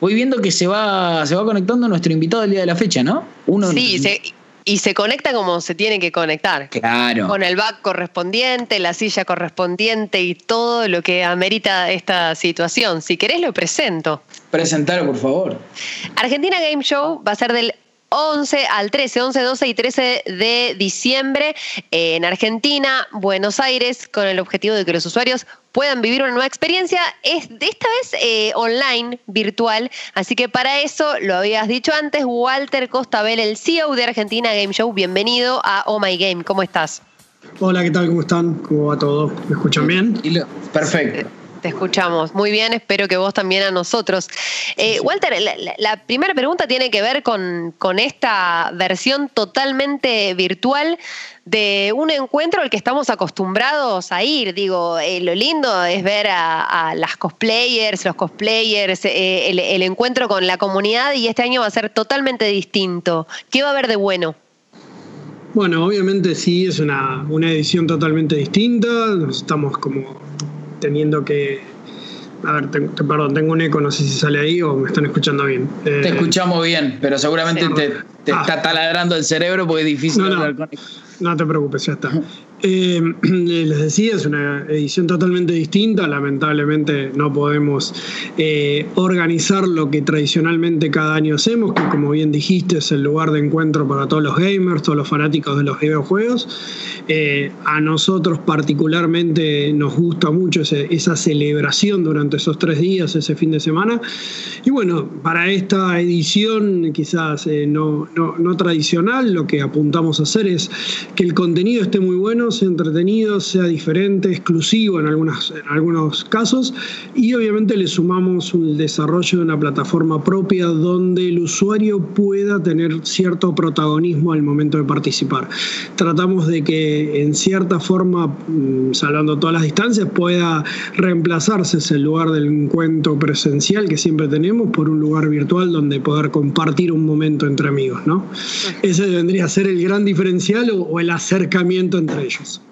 voy viendo que se va, se va conectando nuestro invitado del día de la fecha, ¿no? Uno sí, se, y se conecta como se tiene que conectar. Claro. Con el back correspondiente, la silla correspondiente y todo lo que amerita esta situación. Si querés, lo presento. Presentar, por favor. Argentina Game Show va a ser del 11 al 13, 11, 12 y 13 de diciembre en Argentina, Buenos Aires, con el objetivo de que los usuarios puedan vivir una nueva experiencia, es de esta vez eh, online, virtual. Así que para eso, lo habías dicho antes, Walter Costabel, el CEO de Argentina Game Show, bienvenido a Oh My Game. ¿Cómo estás? Hola, ¿qué tal? ¿Cómo están? ¿Cómo va todo? ¿Me escuchan bien? Perfecto. Te escuchamos muy bien, espero que vos también a nosotros. Eh, Walter, la, primera pregunta tiene que ver con, con esta versión totalmente virtual de un encuentro al que estamos acostumbrados a ir. Digo, eh, lo lindo es ver a, las cosplayers, los cosplayers, eh, el, encuentro con la comunidad y este año va a ser totalmente distinto. ¿Qué va a haber de bueno? Bueno, obviamente sí, es una, una edición totalmente distinta. Estamos como teniendo que... A ver, perdón, tengo un eco, no sé si sale ahí o me están escuchando bien. te eh, escuchamos bien, pero seguramente te, te ah. está taladrando el cerebro porque es difícil hablar con No te preocupes, ya está. Eh, les decía, es una edición totalmente distinta. Lamentablemente no podemos eh, organizar lo que tradicionalmente cada año hacemos, que como bien dijiste es el lugar de encuentro para todos los gamers, todos los fanáticos de los videojuegos. Eh, a nosotros particularmente nos gusta mucho esa celebración durante esos tres días, ese fin de semana. Y bueno, para esta edición quizás no, no tradicional, lo que apuntamos a hacer es que el contenido esté muy bueno sea entretenido, sea diferente, exclusivo en, algunas, en algunos casos y obviamente le sumamos el desarrollo de una plataforma propia donde el usuario pueda tener cierto protagonismo al momento de participar. Tratamos de que en cierta forma, mm, salvando todas las distancias, pueda reemplazarse ese lugar del encuentro presencial que siempre tenemos por un lugar virtual donde poder compartir un momento entre amigos, ¿no? Ese vendría a ser el gran diferencial o el acercamiento entre ellos. questions.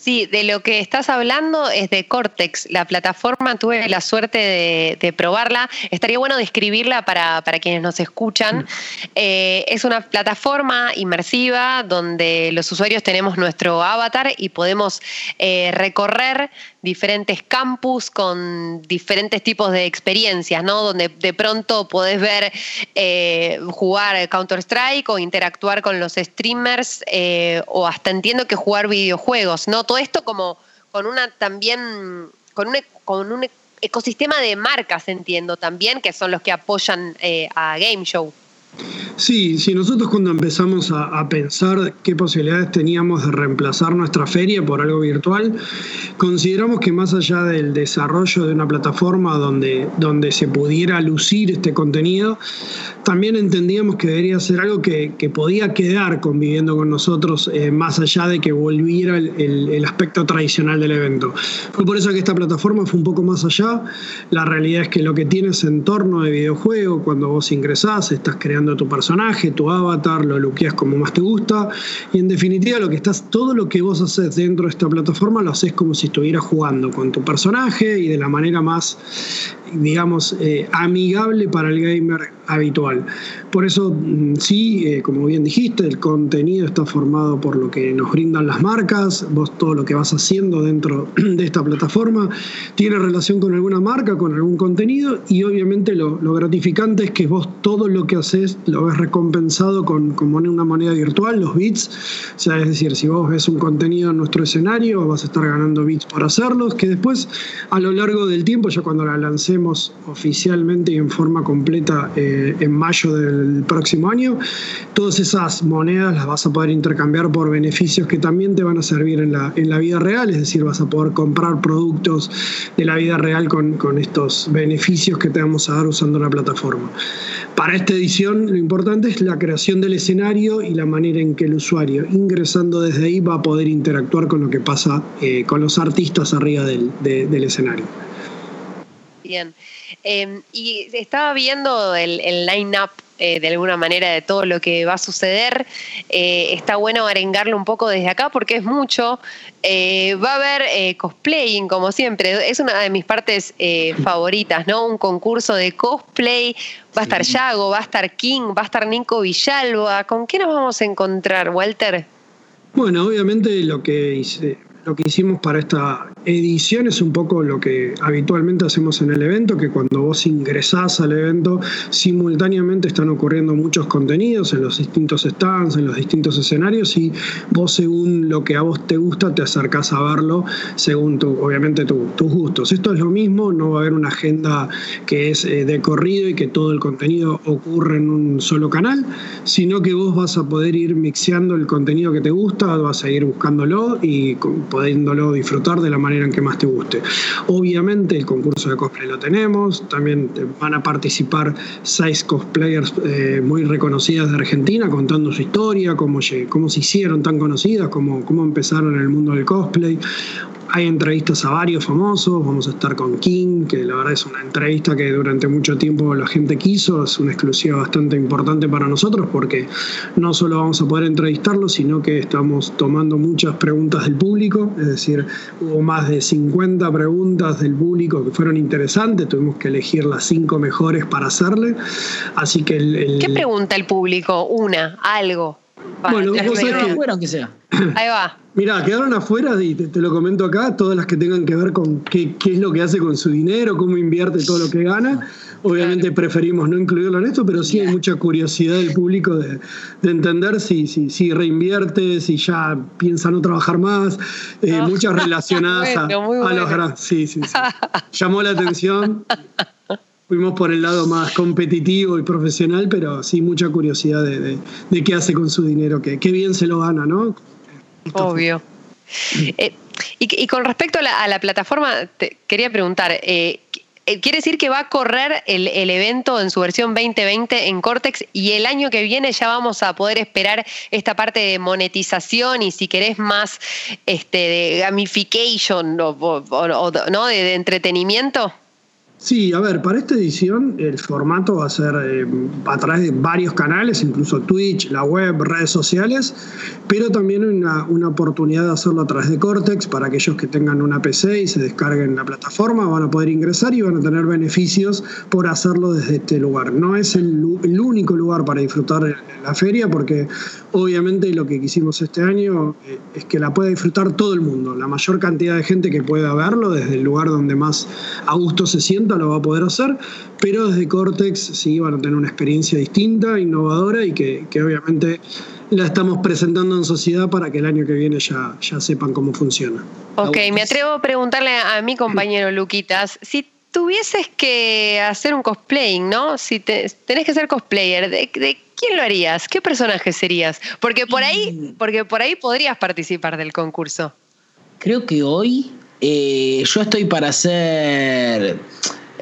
Sí, de lo que estás hablando es de Cortex, la plataforma, tuve la suerte de, probarla, estaría bueno describirla para, quienes nos escuchan. Eh, es una plataforma inmersiva donde los usuarios tenemos nuestro avatar y podemos eh, recorrer diferentes campus con diferentes tipos de experiencias, ¿no? Donde de pronto podés ver eh, jugar Counter-Strike o interactuar con los streamers o hasta entiendo que jugar videojuegos, ¿no? todo esto como con una también, con un, con un ecosistema de marcas, entiendo también, que son los que apoyan eh, a Game Show. Sí, sí, nosotros cuando empezamos a, pensar qué posibilidades teníamos de reemplazar nuestra feria por algo virtual, consideramos que más allá del desarrollo de una plataforma donde, donde se pudiera lucir este contenido, también entendíamos que debería ser algo que, podía quedar conviviendo con nosotros eh, más allá de que volviera el, aspecto tradicional del evento. Fue por eso que esta plataforma fue un poco más allá. La realidad es que lo que tienes en torno de videojuego, cuando vos ingresás, estás creando tu personaje, tu avatar, lo luqueas como más te gusta. Y en definitiva, lo que estás, todo lo que vos haces dentro de esta plataforma lo haces como si estuvieras jugando con tu personaje y de la manera más digamos, eh, amigable para el gamer habitual. Por eso, mm, sí, eh, como bien dijiste, el contenido está formado por lo que nos brindan las marcas, vos todo lo que vas haciendo dentro de esta plataforma tiene relación con alguna marca, con algún contenido y obviamente lo, gratificante es que vos todo lo que haces lo ves recompensado con, con una moneda virtual, los bits, o sea, es decir, si vos ves un contenido en nuestro escenario vas a estar ganando bits por hacerlos, que después a lo largo del tiempo, ya cuando la lancemos oficialmente y en forma completa, eh, en mayo del próximo año, todas esas monedas las vas a poder intercambiar por beneficios que también te van a servir en la, en la vida real, es decir, vas a poder comprar productos de la vida real con, con estos beneficios que te vamos a dar usando la plataforma. Para esta edición lo importante es la creación del escenario y la manera en que el usuario ingresando desde ahí va a poder interactuar con lo que pasa eh, con los artistas arriba del, del escenario. Bien. Em, y estaba viendo el, el line-up eh, de alguna manera de todo lo que va a suceder. Eh, está bueno arengarlo un poco desde acá porque es mucho. Eh, va a haber cosplaying, como siempre. Es una de mis partes favoritas, ¿no? Un concurso de cosplay. Va a estar Yago, va a estar King, va a estar Nico Villalba. ¿Con qué nos vamos a encontrar, Walter? Bueno, obviamente lo que hice, lo que hicimos para esta edición es un poco lo que habitualmente hacemos en el evento, que cuando vos ingresás al evento, simultáneamente están ocurriendo muchos contenidos en los distintos stands, en los distintos escenarios, y vos según lo que a vos te gusta, te acercás a verlo según tu, obviamente tus gustos. Esto es lo mismo, no va a haber una agenda que es eh, de corrido y que todo el contenido ocurre en un solo canal, sino que vos vas a poder ir mixeando el contenido que te gusta, vas a ir buscándolo y pudiéndolo disfrutar de la manera en que más te guste. Obviamente el concurso de cosplay lo tenemos, también van a participar seis cosplayers eh, muy reconocidas de Argentina contando su historia, cómo, cómo se hicieron tan conocidas, cómo, cómo empezaron en el mundo del cosplay. Hay entrevistas a varios famosos, vamos a estar con King, que la verdad es una entrevista que durante mucho tiempo la gente quiso, es una exclusiva bastante importante para nosotros porque no solo vamos a poder entrevistarlo, sino que estamos tomando muchas preguntas del público, es decir, hubo más de 50 preguntas del público que fueron interesantes, tuvimos que elegir las cinco mejores para hacerle, así que el, ¿Qué pregunta el público? Una, algo. Bueno, vos que... que sea. Ahí va. Mira, quedaron afuera, y te, lo comento acá, todas las que tengan que ver con qué, es lo que hace con su dinero, cómo invierte todo lo que gana. Obviamente preferimos no incluirlo en esto, pero sí hay mucha curiosidad del público de, entender si, si, si, reinvierte, si ya piensa no trabajar más, eh, muchas relacionadas a, los grandes. Sí, sí, sí. Llamó la atención. Fuimos por el lado más competitivo y profesional, pero sí mucha curiosidad de, qué hace con su dinero, que qué bien se lo gana, ¿no? Obvio. Eh, y, con respecto a la, plataforma, te quería preguntar, eh, eh, ¿quiere decir que va a correr el, evento en su versión 2020 en Cortex y el año que viene ya vamos a poder esperar esta parte de monetización y si querés más este, de gamification o, ¿no? de entretenimiento? Sí, a ver, para esta edición el formato va a ser eh, a través de varios canales, incluso Twitch, la web, redes sociales, pero también una, una oportunidad de hacerlo a través de Cortex para aquellos que tengan una PC y se descarguen la plataforma, van a poder ingresar y van a tener beneficios por hacerlo desde este lugar. No es el, único lugar para disfrutar la feria porque obviamente lo que quisimos este año eh, es que la pueda disfrutar todo el mundo, la mayor cantidad de gente que pueda verlo desde el lugar donde más a gusto se lo va a poder hacer, pero desde Cortex sí van a tener una experiencia distinta, innovadora y que, obviamente la estamos presentando en sociedad para que el año que viene ya, ya sepan cómo funciona. Ok, me atrevo a preguntarle a mi compañero Luquitas, si tuvieses que hacer un cosplaying, ¿no? Si tenés que ser cosplayer, ¿de, ¿de, quién lo harías? ¿Qué personaje serías? Porque por ahí, mm. porque por ahí podrías participar del concurso. Creo que hoy eh, yo estoy para hacer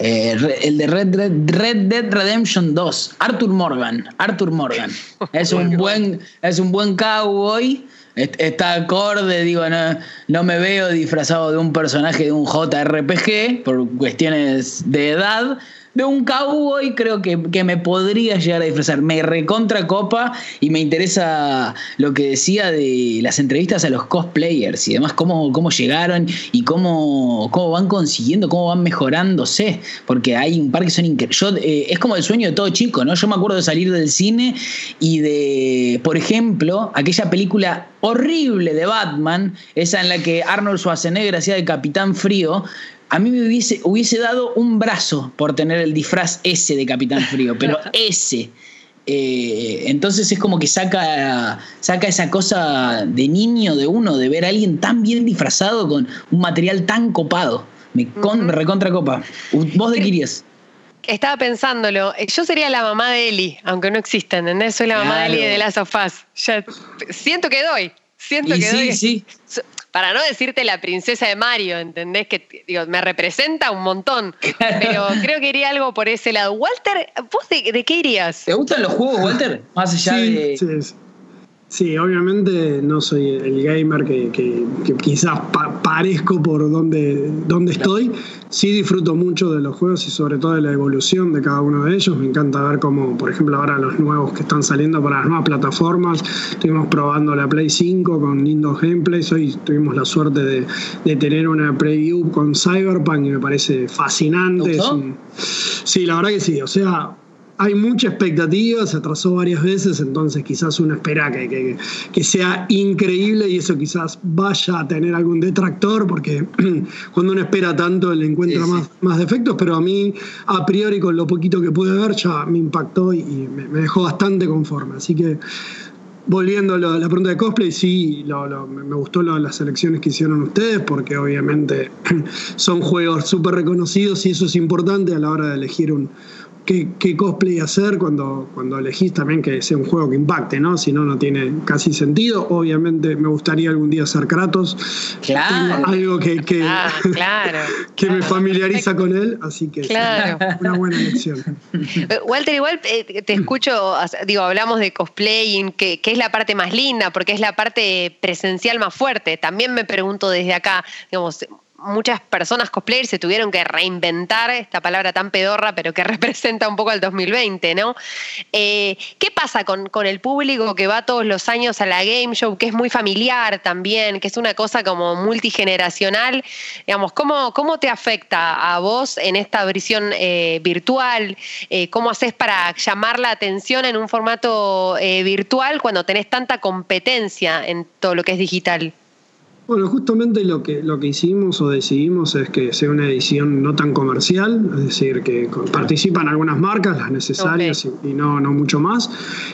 eh, el de Red, Dead Redemption 2, Arthur Morgan. Arthur Morgan. Es un buen, es un buen cowboy. Está acorde, digo, no, no me veo disfrazado de un personaje de un JRPG por cuestiones de edad, de un cowboy creo que, me podría llegar a disfrazar. Me recontra copa y me interesa lo que decía de las entrevistas a los cosplayers y demás, cómo, cómo llegaron y cómo, cómo van consiguiendo, cómo van mejorándose. Porque hay un par que son increíbles. Eh, es como el sueño de todo chico, ¿no? Yo me acuerdo de salir del cine y de, por ejemplo, aquella película horrible de Batman, esa en la que Arnold Schwarzenegger hacía de Capitán Frío, a mí me hubiese, hubiese dado un brazo por tener el disfraz ese de Capitán Frío, pero ese. Eh, entonces es como que saca, saca esa cosa de niño de uno, de ver a alguien tan bien disfrazado con un material tan copado. Me, recontra copa. ¿Vos de qué irías? Estaba pensándolo. Yo sería la mamá de Eli, aunque no exista, ¿entendés? Soy la mamá de Eli de las sofás. siento que doy. Siento que doy. Sí para no decirte la princesa de Mario, ¿entendés? Que digo, me representa un montón, pero creo que iría algo por ese lado. Walter, ¿vos de, qué irías? ¿Te gustan los juegos, Walter? Más allá de... Sí, obviamente no soy el gamer que, quizás parezco por donde, donde estoy. Sí disfruto mucho de los juegos y sobre todo de la evolución de cada uno de ellos. Me encanta ver cómo, por ejemplo, ahora los nuevos que están saliendo para las nuevas plataformas. Estuvimos probando la Play 5 con lindos gameplays. Hoy tuvimos la suerte de, tener una preview con Cyberpunk y me parece fascinante. sí, la verdad que sí. O sea, hay mucha expectativa, se atrasó varias veces, entonces quizás uno espera que, que, sea increíble y eso quizás vaya a tener algún detractor, porque cuando uno espera tanto le encuentra Más, más defectos, pero a mí a priori con lo poquito que pude ver ya me impactó y, me, dejó bastante conforme. Así que volviendo a la pregunta de cosplay, sí, me gustó las selecciones que hicieron ustedes, porque obviamente son juegos súper reconocidos y eso es importante a la hora de elegir un qué, cosplay hacer cuando, cuando elegís también que sea un juego que impacte, ¿no? Si no, no tiene casi sentido. Obviamente me gustaría algún día ser Kratos. Claro. Algo que, que, que me familiariza con él, así que claro. una buena elección. Eh, Walter, igual eh, te escucho, digo, hablamos de cosplaying, que, que es la parte más linda, porque es la parte presencial más fuerte. También me pregunto desde acá, digamos, muchas personas cosplayers se tuvieron que reinventar, esta palabra tan pedorra, pero que representa un poco al 2020, ¿no? Eh, ¿Qué pasa con, el público que va todos los años a la game show, que es muy familiar también, que es una cosa como multigeneracional? Digamos, ¿cómo, cómo te afecta a vos en esta versión eh, virtual? Eh, ¿Cómo haces para llamar la atención en un formato virtual cuando tenés tanta competencia en todo lo que es digital? Bueno, justamente lo que, lo que hicimos o decidimos es que sea una edición no tan comercial, es decir, que participan algunas marcas, las necesarias y, no, no mucho más.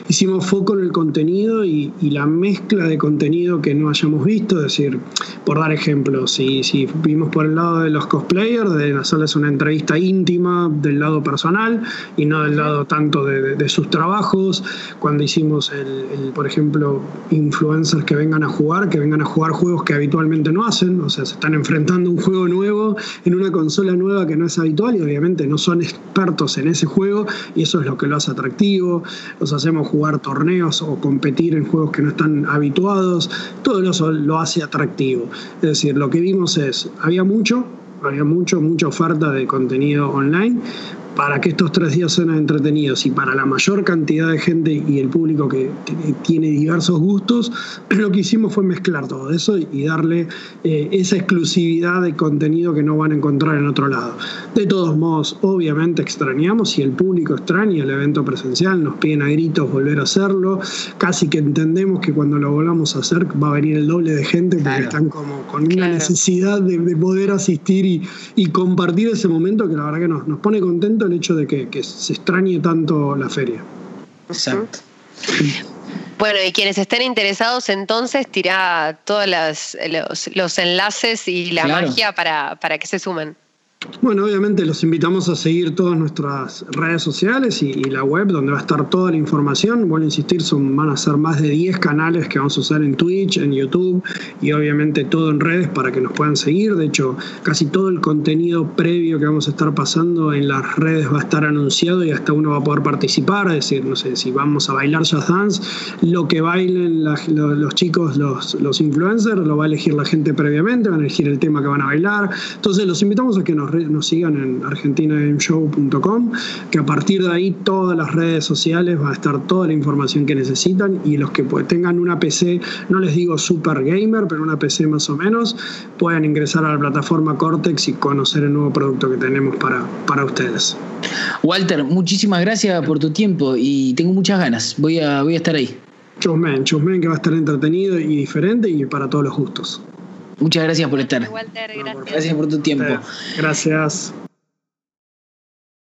Hicimos foco en el contenido y, la mezcla de contenido que no hayamos visto, es decir, por dar ejemplos, si, si vimos por el lado de los cosplayers, de hacerles una entrevista íntima del lado personal y no del lado tanto de, sus trabajos, cuando hicimos, el, por ejemplo, influencers que vengan a jugar, que vengan a jugar juegos que habitualmente no hacen, o sea, se están enfrentando a un juego nuevo en una consola nueva que no es habitual y obviamente no son expertos en ese juego y eso es lo que lo hace atractivo, los hacemos jugar torneos o competir en juegos que no están habituados, todo eso lo hace atractivo. Es decir, lo que vimos es, había mucho, había mucho, mucha oferta de contenido online, para que estos tres días sean entretenidos y para la mayor cantidad de gente y el público que tiene diversos gustos, lo que hicimos fue mezclar todo eso y darle eh, esa exclusividad de contenido que no van a encontrar en otro lado. De todos modos, obviamente extrañamos y el público extraña el evento presencial, nos piden a gritos volver a hacerlo, casi que entendemos que cuando lo volvamos a hacer va a venir el doble de gente porque están como con una necesidad de, poder asistir y, compartir ese momento que la verdad que nos, nos pone contentos el hecho de que, se extrañe tanto la feria. Exacto. Bueno, y quienes estén interesados, entonces tira todos los, enlaces y la magia para, para que se sumen. Bueno, obviamente los invitamos a seguir todas nuestras redes sociales y, la web donde va a estar toda la información. Vuelvo a insistir, son, van a ser más de 10 canales que vamos a usar en Twitch, en YouTube y obviamente todo en redes para que nos puedan seguir. De hecho, casi todo el contenido previo que vamos a estar pasando en las redes va a estar anunciado y hasta uno va a poder participar. Es decir, no sé, si vamos a bailar jazz dance, lo que bailen los, chicos, los, los influencers, lo va a elegir la gente previamente, van a elegir el tema que van a bailar. Entonces los invitamos a que nos nos sigan en argentinagameshow.com, que a partir de ahí todas las redes sociales va a estar toda la información que necesitan y los que tengan una PC, no les digo super gamer, pero una PC más o menos, puedan ingresar a la plataforma Cortex y conocer el nuevo producto que tenemos para, para ustedes. Walter, muchísimas gracias por tu tiempo y tengo muchas ganas. Voy a, voy a estar ahí. Chusmen, Chusmen que va a estar entretenido y diferente y para todos los gustos. Muchas gracias por estar. gracias. por tu tiempo. Gracias.